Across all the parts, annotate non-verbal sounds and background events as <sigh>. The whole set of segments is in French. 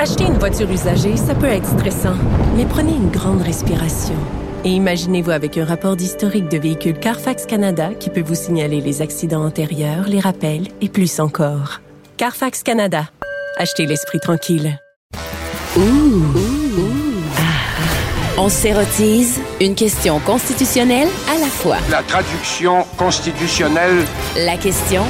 Acheter une voiture usagée, ça peut être stressant, mais prenez une grande respiration. Et imaginez-vous avec un rapport d'historique de véhicule Carfax Canada qui peut vous signaler les accidents antérieurs, les rappels et plus encore. Carfax Canada. Achetez l'esprit tranquille. On s'érotise une question constitutionnelle à la fois. La traduction constitutionnelle. La question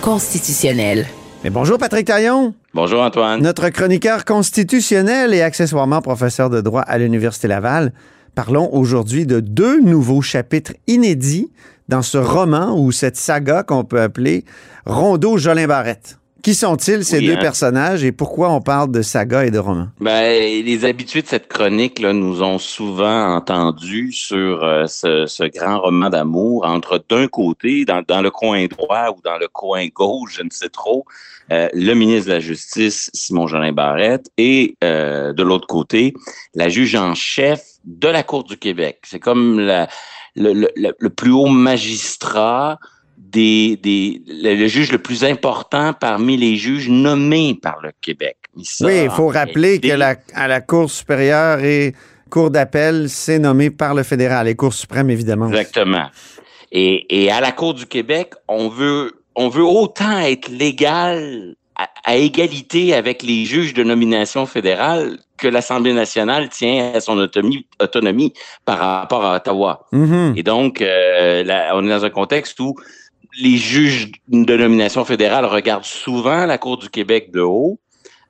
constitutionnelle. Mais bonjour Patrick Taillon, Bonjour Antoine. notre chroniqueur constitutionnel et accessoirement professeur de droit à l'Université Laval. Parlons aujourd'hui de deux nouveaux chapitres inédits dans ce roman ou cette saga qu'on peut appeler Rondeau Jolin Barrette. Qui sont-ils ces Oui, deux hein. personnages et pourquoi on parle de saga et de roman? Ben, les habitués de cette chronique là, nous ont souvent entendu sur euh, ce, ce grand roman d'amour entre d'un côté, dans, dans le coin droit ou dans le coin gauche, je ne sais trop, euh, le ministre de la Justice, Simon Jolin Barrette, et euh, de l'autre côté, la juge en chef de la Cour du Québec. C'est comme la- le- le- le plus haut magistrat des, des le, le juge le plus important parmi les juges nommés par le Québec. Ça, oui, il faut en rappeler que la, à la Cour supérieure et Cour d'appel, c'est nommé par le fédéral et Cour suprême, évidemment. Exactement. Et, et à la Cour du Québec, on veut, on veut autant être légal à, à égalité avec les juges de nomination fédérale que l'Assemblée nationale tient à son autonomie, autonomie par rapport à Ottawa. Mhm. Et donc, euh, là, on est dans un contexte où les juges de nomination fédérale regardent souvent la Cour du Québec de haut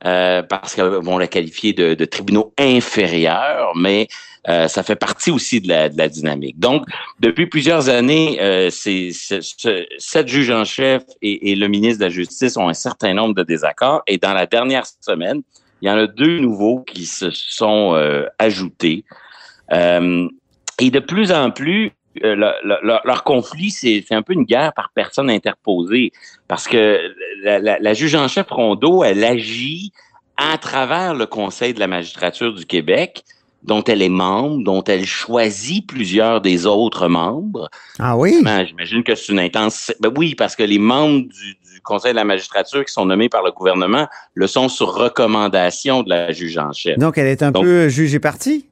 euh, parce qu'ils vont la qualifier de, de tribunaux inférieurs, mais euh, ça fait partie aussi de la, de la dynamique. Donc, depuis plusieurs années, euh, c'est, c'est- ce- sept juges en chef et, et le ministre de la Justice ont un certain nombre de désaccords. Et dans la dernière semaine, il y en a deux nouveaux qui se sont euh, ajoutés. Euh, et de plus en plus, euh, le- le- leur, conflit, c'est un peu une guerre par personne interposée. Parce que la, juge en chef Rondeau, elle agit à travers le Conseil de la magistrature du Québec, dont elle est membre, dont elle choisit plusieurs des autres membres. Ah oui? J'imagine que c'est une intense. Ben oui, parce que les membres du, du Conseil de la magistrature qui sont nommés par le gouvernement le sont sur recommandation de la juge en chef. Donc, elle est un Donc- peu jugée partie?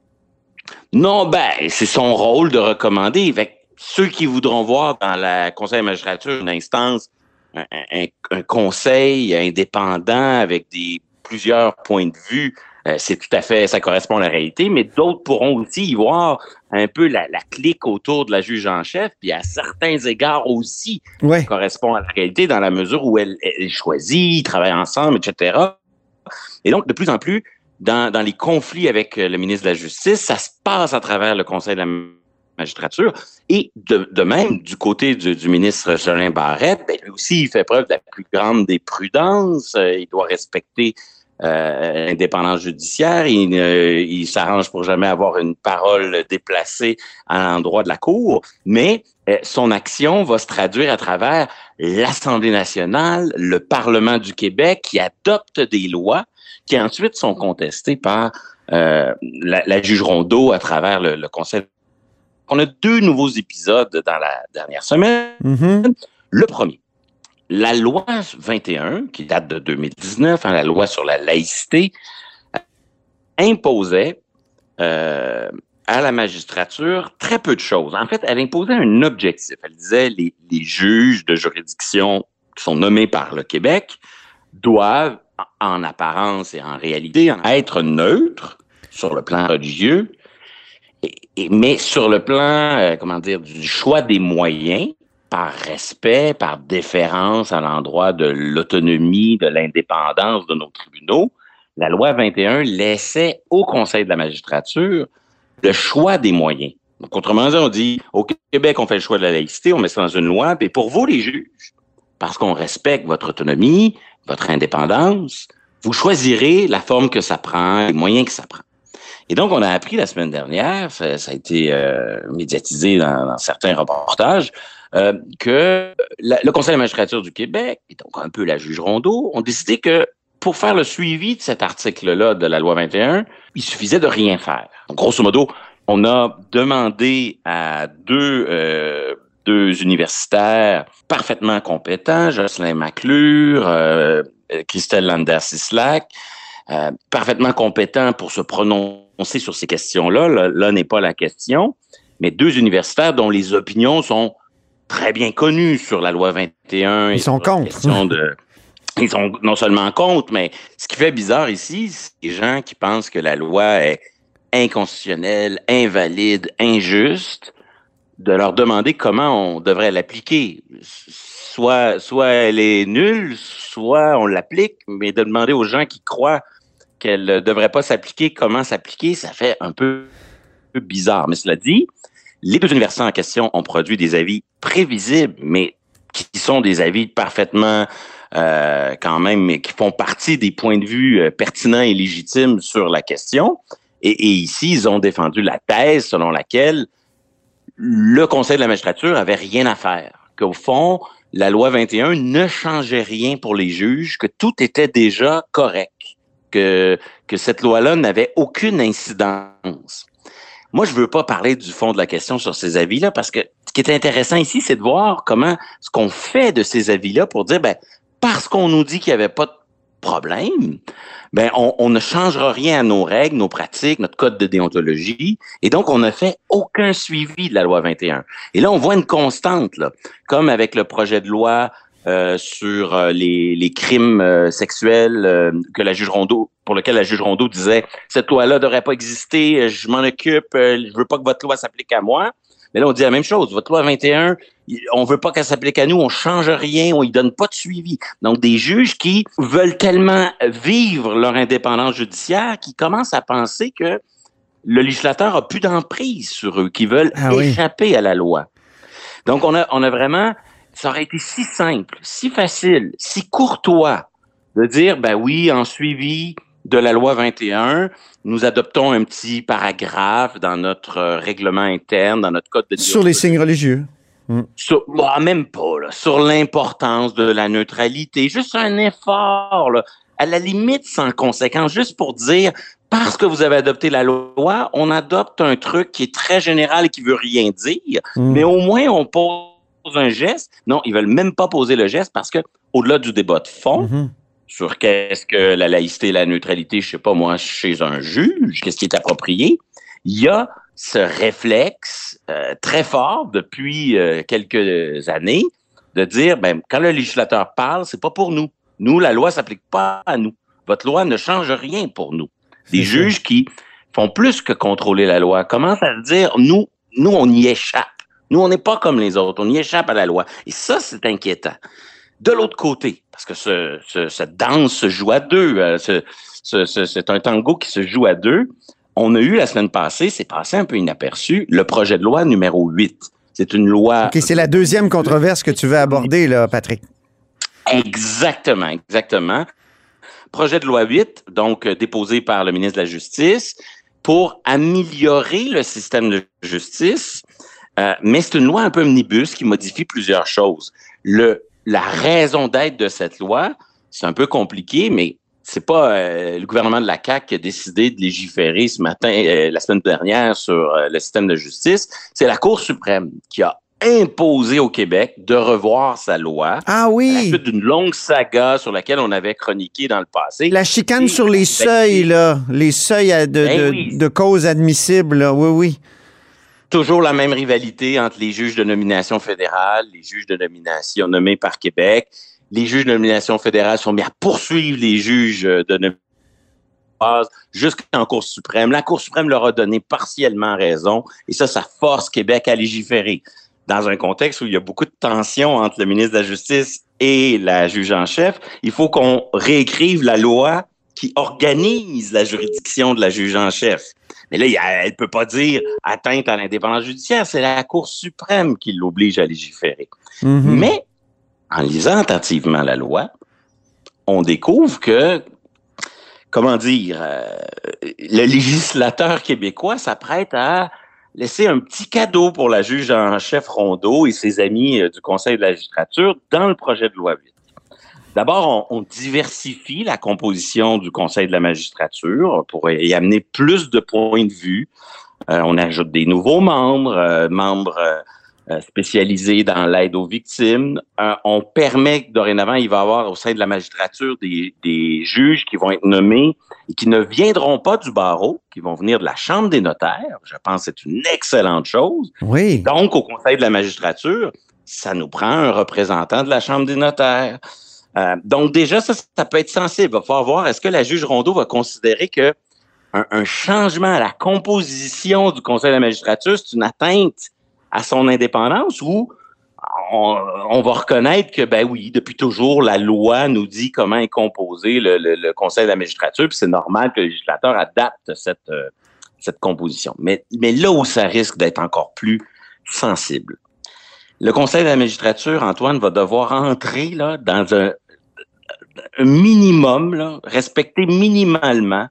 Non, ben, c'est son rôle de recommander. Fait que ceux qui voudront voir dans la Conseil de la magistrature une instance, un, un- un conseil indépendant avec des plusieurs points de vue, euh, c'est tout à fait, ça correspond à la réalité, mais d'autres pourront aussi y voir un peu la, la clique autour de la juge en chef, puis à certains égards aussi Oui. correspond à la réalité dans la mesure où elle, elle choisit, ils travaillent ensemble, etc. Et donc, de plus en plus, dans, dans les conflits avec euh, le ministre de la Justice, ça se passe à travers le Conseil de la magistrature. Et de, de même, du côté du, du ministre Jolin Barrette, ben, lui aussi, il fait preuve de la plus grande des prudences. Euh, il doit respecter euh, l'indépendance judiciaire. Il, euh, il s'arrange pour jamais avoir une parole déplacée à l'endroit de la Cour. Mais son action va se traduire à travers l'Assemblée nationale, le Parlement du Québec, qui adopte des lois qui ensuite sont contestées par euh, la, la juge Rondeau à travers le, le Conseil. On a deux nouveaux épisodes dans la dernière semaine. Mhm. Le premier, la loi 21, qui date de 2019, hein, la loi sur la laïcité, imposait euh, à la magistrature très peu de choses. En fait, elle imposait un objectif. Elle disait les, les juges de juridiction qui sont nommés par le Québec doivent, en apparence et en réalité, être neutres sur le plan religieux, mais sur le plan, euh, comment dire, du choix des moyens, par respect, par déférence à l'endroit de l'autonomie, de l'indépendance de nos tribunaux, la loi 21 laissait au Conseil de la magistrature le choix des moyens. Donc, autrement dit, on dit, au Québec, on fait le choix de la laïcité, on met ça dans une loi, puis pour vous, les juges, parce qu'on respecte votre autonomie, votre indépendance, vous choisirez la forme que ça prend, les moyens que ça prend. Et donc, on a appris la semaine dernière, ça, a été euh, médiatisé dans, certains reportages, euh, que le Conseil de la magistrature du Québec, et donc un peu la juge Rondeau, ont décidé que pour faire le suivi de cet article-là de la loi 21, il suffisait de rien faire. Donc, grosso modo, on a demandé à deux, euh, deux universitaires parfaitement compétents, Jocelyn McClure, euh, Christelle Lander-Sislak, euh, parfaitement compétents pour se prononcer sur ces questions-là. Là, là n'est pas la question. Mais deux universitaires dont les opinions sont très bien connues sur la loi 21. Ils sont contre. De, ils sont non seulement contre, mais ce qui fait bizarre ici, c'est des gens qui pensent que la loi est inconstitutionnelle, invalide, injuste, de leur demander comment on devrait l'appliquer. Soit, elle est nulle, soit on l'applique, mais de demander aux gens qui croient qu'elle ne devrait pas s'appliquer, comment s'appliquer, ça fait un peu, peu bizarre. Mais cela dit, les deux universités en question ont produit des avis prévisibles, mais qui sont des avis parfaitement euh, quand même, mais qui font partie des points de vue euh, pertinents et légitimes sur la question. Et, et, ici, ils ont défendu la thèse selon laquelle le Conseil de la magistrature avait rien à faire, qu'au fond, la loi 21 ne changeait rien pour les juges, que tout était déjà correct, que, que cette loi-là n'avait aucune incidence. Moi, je veux pas parler du fond de la question sur ces avis-là parce que ce qui est intéressant ici, c'est de voir comment ce qu'on fait de ces avis-là pour dire, ben, parce qu'on nous dit qu'il n'y avait pas de problème, ben on, on, ne changera rien à nos règles, nos pratiques, notre code de déontologie, et donc on ne fait aucun suivi de la loi 21. Et là, on voit une constante, là, comme avec le projet de loi euh, sur euh, les, les, crimes euh, sexuels euh, que la juge Rondeau, pour lequel la juge Rondeau disait cette loi-là devrait pas exister, je m'en occupe, je veux pas que votre loi s'applique à moi. Mais là, on dit la même chose. Votre loi 21, on veut pas qu'elle s'applique à nous, on change rien, on y donne pas de suivi. Donc, des juges qui veulent tellement vivre leur indépendance judiciaire qu'ils commencent à penser que le législateur a plus d'emprise sur eux, qui veulent ah échapper à la loi. Donc, on a, on a vraiment, ça aurait été si simple, si facile, si courtois de dire, ben oui, en suivi, de la loi 21, nous adoptons un petit paragraphe dans notre euh, règlement interne, dans notre code de Sur les signes religieux. Hmm. Sur, bah, même pas, là, sur l'importance de la neutralité. Juste un effort, là, à la limite sans conséquence, juste pour dire, parce que vous avez adopté la loi, on adopte un truc qui est très général et qui veut rien dire, hmm. mais au moins on pose un geste. Non, ils veulent même pas poser le geste parce que, au-delà du débat de fond, hmm sur qu'est-ce que la laïcité et la neutralité, je sais pas moi, chez un juge, qu'est-ce qui est approprié, il y a ce réflexe euh, très fort depuis euh, quelques années de dire, ben, quand le législateur parle, c'est pas pour nous. Nous, la loi s'applique pas à nous. Votre loi ne change rien pour nous. Des juges qui font plus que contrôler la loi commencent à dire, nous, nous, on y échappe. Nous, on n'est pas comme les autres. On y échappe à la loi. Et ça, c'est inquiétant. De l'autre côté, parce que ce, cette danse se joue à deux, euh, c'est un tango qui se joue à deux. On a eu la semaine passée, c'est passé un peu inaperçu, le projet de loi numéro 8. C'est une loi. OK, c'est la deuxième controverse que tu veux aborder, là, Patrick. Exactement, exactement. Projet de loi 8, donc euh, déposé par le ministre de la Justice, pour améliorer le système de justice. Euh, mais c'est une loi un peu omnibus qui modifie plusieurs choses. Le la raison d'être de cette loi, c'est un peu compliqué, mais c'est pas euh, le gouvernement de la CAQ qui a décidé de légiférer ce matin, euh, la semaine dernière, sur euh, le système de justice. C'est la Cour suprême qui a imposé au Québec de revoir sa loi. Ah oui. À la suite d'une longue saga sur laquelle on avait chroniqué dans le passé. La chicane sur les seuils, là. Les seuils de, ben de, causes admissibles, là. Oui, oui toujours la même rivalité entre les juges de nomination fédérale, les juges de nomination nommés par Québec. Les juges de nomination fédérale sont mis à poursuivre les juges de nomination jusqu'en Cour suprême. La Cour suprême leur a donné partiellement raison et ça, ça force Québec à légiférer. Dans un contexte où il y a beaucoup de tensions entre le ministre de la Justice et la juge en chef, il faut qu'on réécrive la loi qui organise la juridiction de la juge en chef. Mais là, elle ne peut pas dire atteinte à l'indépendance judiciaire. C'est la Cour suprême qui l'oblige à légiférer. Mm-hmm. Mais en lisant attentivement la loi, on découvre que comment dire, euh, le législateur québécois s'apprête à laisser un petit cadeau pour la juge en chef Rondeau et ses amis euh, du Conseil de la magistrature dans le projet de loi 8. D'abord, on, on, diversifie la composition du Conseil de la magistrature pour y amener plus de points de vue. Euh, on ajoute des nouveaux membres, euh, membres euh, spécialisés dans l'aide aux victimes. on permet que dorénavant, il va y avoir au sein de la magistrature des, des, juges qui vont être nommés et qui ne viendront pas du barreau, qui vont venir de la Chambre des notaires. Je pense que c'est une excellente chose. Oui. Donc, au Conseil de la magistrature, ça nous prend un représentant de la Chambre des notaires. Euh, donc déjà, ça, ça peut être sensible. Il va falloir voir, est-ce que la juge Rondeau va considérer que un, un, changement à la composition du Conseil de la magistrature, c'est une atteinte à son indépendance ou on, on, va reconnaître que, ben oui, depuis toujours, la loi nous dit comment est composé le, le, le Conseil de la magistrature, puis c'est normal que le législateur adapte cette, euh, cette composition. Mais, mais là où ça risque d'être encore plus sensible, le Conseil de la magistrature, Antoine, va devoir entrer là, dans un, un minimum, là, respecter minimalement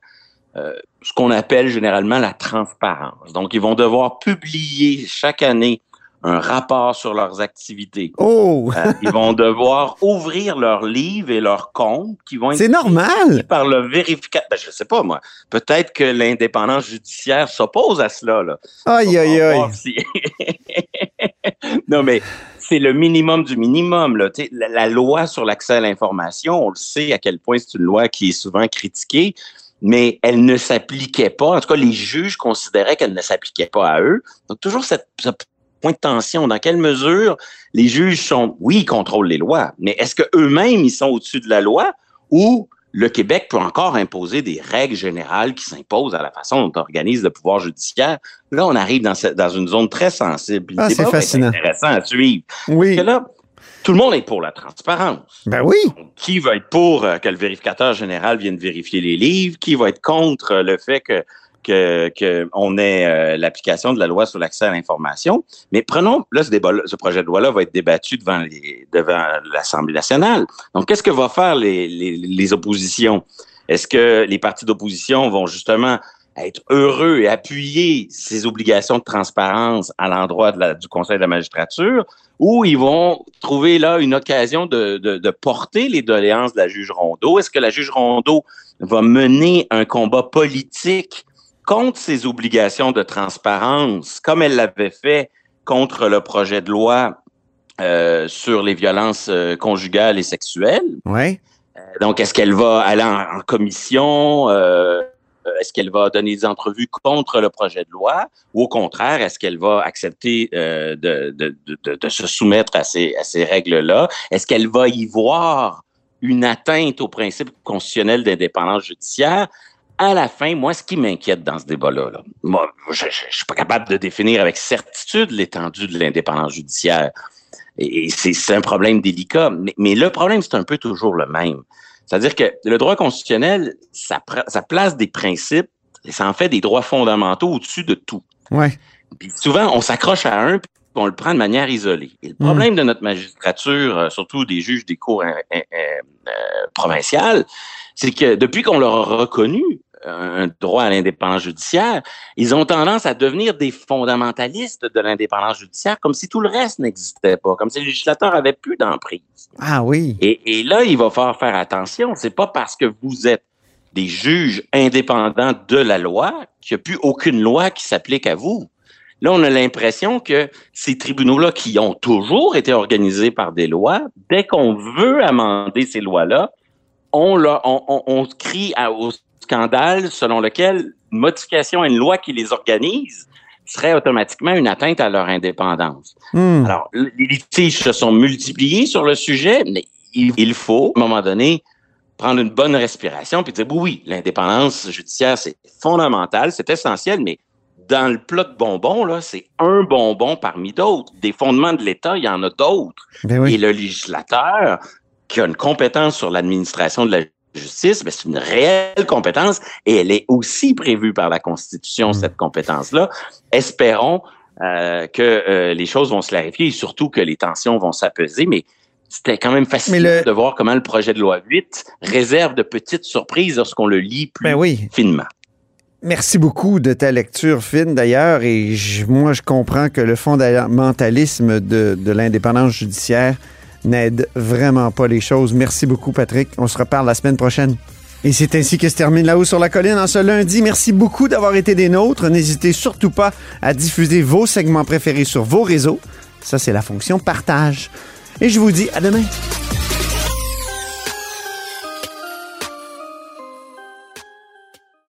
euh, ce qu'on appelle généralement la transparence. Donc, ils vont devoir publier chaque année un rapport sur leurs activités. Oh! euh, ils vont devoir ouvrir leurs livres et leurs comptes qui vont être C'est normal! par le vérificateur. Ben, je sais pas, moi. Peut-être que l'indépendance judiciaire s'oppose à cela, là. Aïe, aïe, aïe. Si... <laughs> <laughs> non, mais c'est le minimum du minimum. Là. La, loi sur l'accès à l'information, on le sait à quel point c'est une loi qui est souvent critiquée, mais elle ne s'appliquait pas. En tout cas, les juges considéraient qu'elle ne s'appliquait pas à eux. Donc, toujours ce point de tension. Dans quelle mesure les juges sont, oui, ils contrôlent les lois, mais est-ce qu'eux-mêmes, ils sont au-dessus de la loi ou le Québec peut encore imposer des règles générales qui s'imposent à la façon dont on organise le pouvoir judiciaire. Là, on arrive dans, cette, dans une zone très sensible. Ah, c'est fascinant. intéressant à suivre. Oui. Parce que là, tout le monde est pour la transparence. Ben oui. Donc, qui va être pour euh, que le vérificateur général vienne vérifier les livres? Qui va être contre euh, le fait que que, que on ait euh, l'application de la loi sur l'accès à l'information. Mais prenons, là, ce, débat ce projet de loi-là va être débattu devant les, devant l'Assemblée nationale. Donc, qu'est-ce que vont faire les, les, les oppositions? Est-ce que les partis d'opposition vont justement être heureux et appuyer ces obligations de transparence à l'endroit du Conseil de la magistrature, ou ils vont trouver là une occasion de, de, de porter les doléances de la juge Rondeau? Est-ce que la juge Rondeau va mener un combat politique contre ses obligations de transparence, comme elle l'avait fait contre le projet de loi euh, sur les violences euh, conjugales et sexuelles. Ouais. Euh, donc, est-ce qu'elle va aller en, en commission? Euh, est-ce qu'elle va donner des entrevues contre le projet de loi? Ou au contraire, est-ce qu'elle va accepter de, de, de, de, se soumettre à ces, à ces règles-là? Est-ce qu'elle va y voir une atteinte au principe constitutionnel d'indépendance judiciaire? À la fin, moi, ce qui m'inquiète dans ce débat-là, là, moi, je ne suis pas capable de définir avec certitude l'étendue de l'indépendance judiciaire. Et c'est un problème délicat. Mais, mais le problème, c'est un peu toujours le même. C'est-à-dire que le droit constitutionnel, ça, ça place des principes et ça en fait des droits fondamentaux au-dessus de tout. Ouais. Puis souvent, on s'accroche à un, puis on le prend de manière isolée. Et le problème mmh. de notre magistrature, surtout des juges des cours euh, euh, euh, provinciales, c'est que depuis qu'on leur a reconnu un droit à l'indépendance judiciaire, ils ont tendance à devenir des fondamentalistes de l'indépendance judiciaire, comme si tout le reste n'existait pas, comme si le législateur avait plus d'emprise. Ah oui. Et, et, là, il va falloir faire attention. C'est pas parce que vous êtes des juges indépendants de la loi qu'il n'y a plus aucune loi qui s'applique à vous. Là, on a l'impression que ces tribunaux-là, qui ont toujours été organisés par des lois, dès qu'on veut amender ces lois-là, on, on, on, on crie à, au scandale selon lequel une modification à une loi qui les organise serait automatiquement une atteinte à leur indépendance. Hmm. Alors, les litiges se sont multipliés sur le sujet, mais il faut, à un moment donné, prendre une bonne respiration puis dire oui, oui, l'indépendance judiciaire, c'est fondamental, c'est essentiel, mais dans le plat de bonbons, là, c'est un bonbon parmi d'autres. Des fondements de l'État, il y en a d'autres. Ben oui. Et le législateur, qui a une compétence sur l'administration de la justice, mais c'est une réelle compétence et elle est aussi prévue par la Constitution, mmh. cette compétence-là. Espérons euh, que euh, les choses vont se clarifier et surtout que les tensions vont s'apaiser, mais c'était quand même fascinant le- de voir comment le projet de loi 8 réserve de petites surprises lorsqu'on le lit plus Ben oui. finement. Merci beaucoup de ta lecture fine d'ailleurs. Et je- moi, je comprends que le fondamentalisme de, de l'indépendance judiciaire n'aide vraiment pas les choses. Merci beaucoup, Patrick. On se reparle la semaine prochaine. Et c'est ainsi que se termine là-haut sur la colline en ce lundi. Merci beaucoup d'avoir été des nôtres. N'hésitez surtout pas à diffuser vos segments préférés sur vos réseaux. Ça, c'est la fonction partage. Et je vous dis à demain.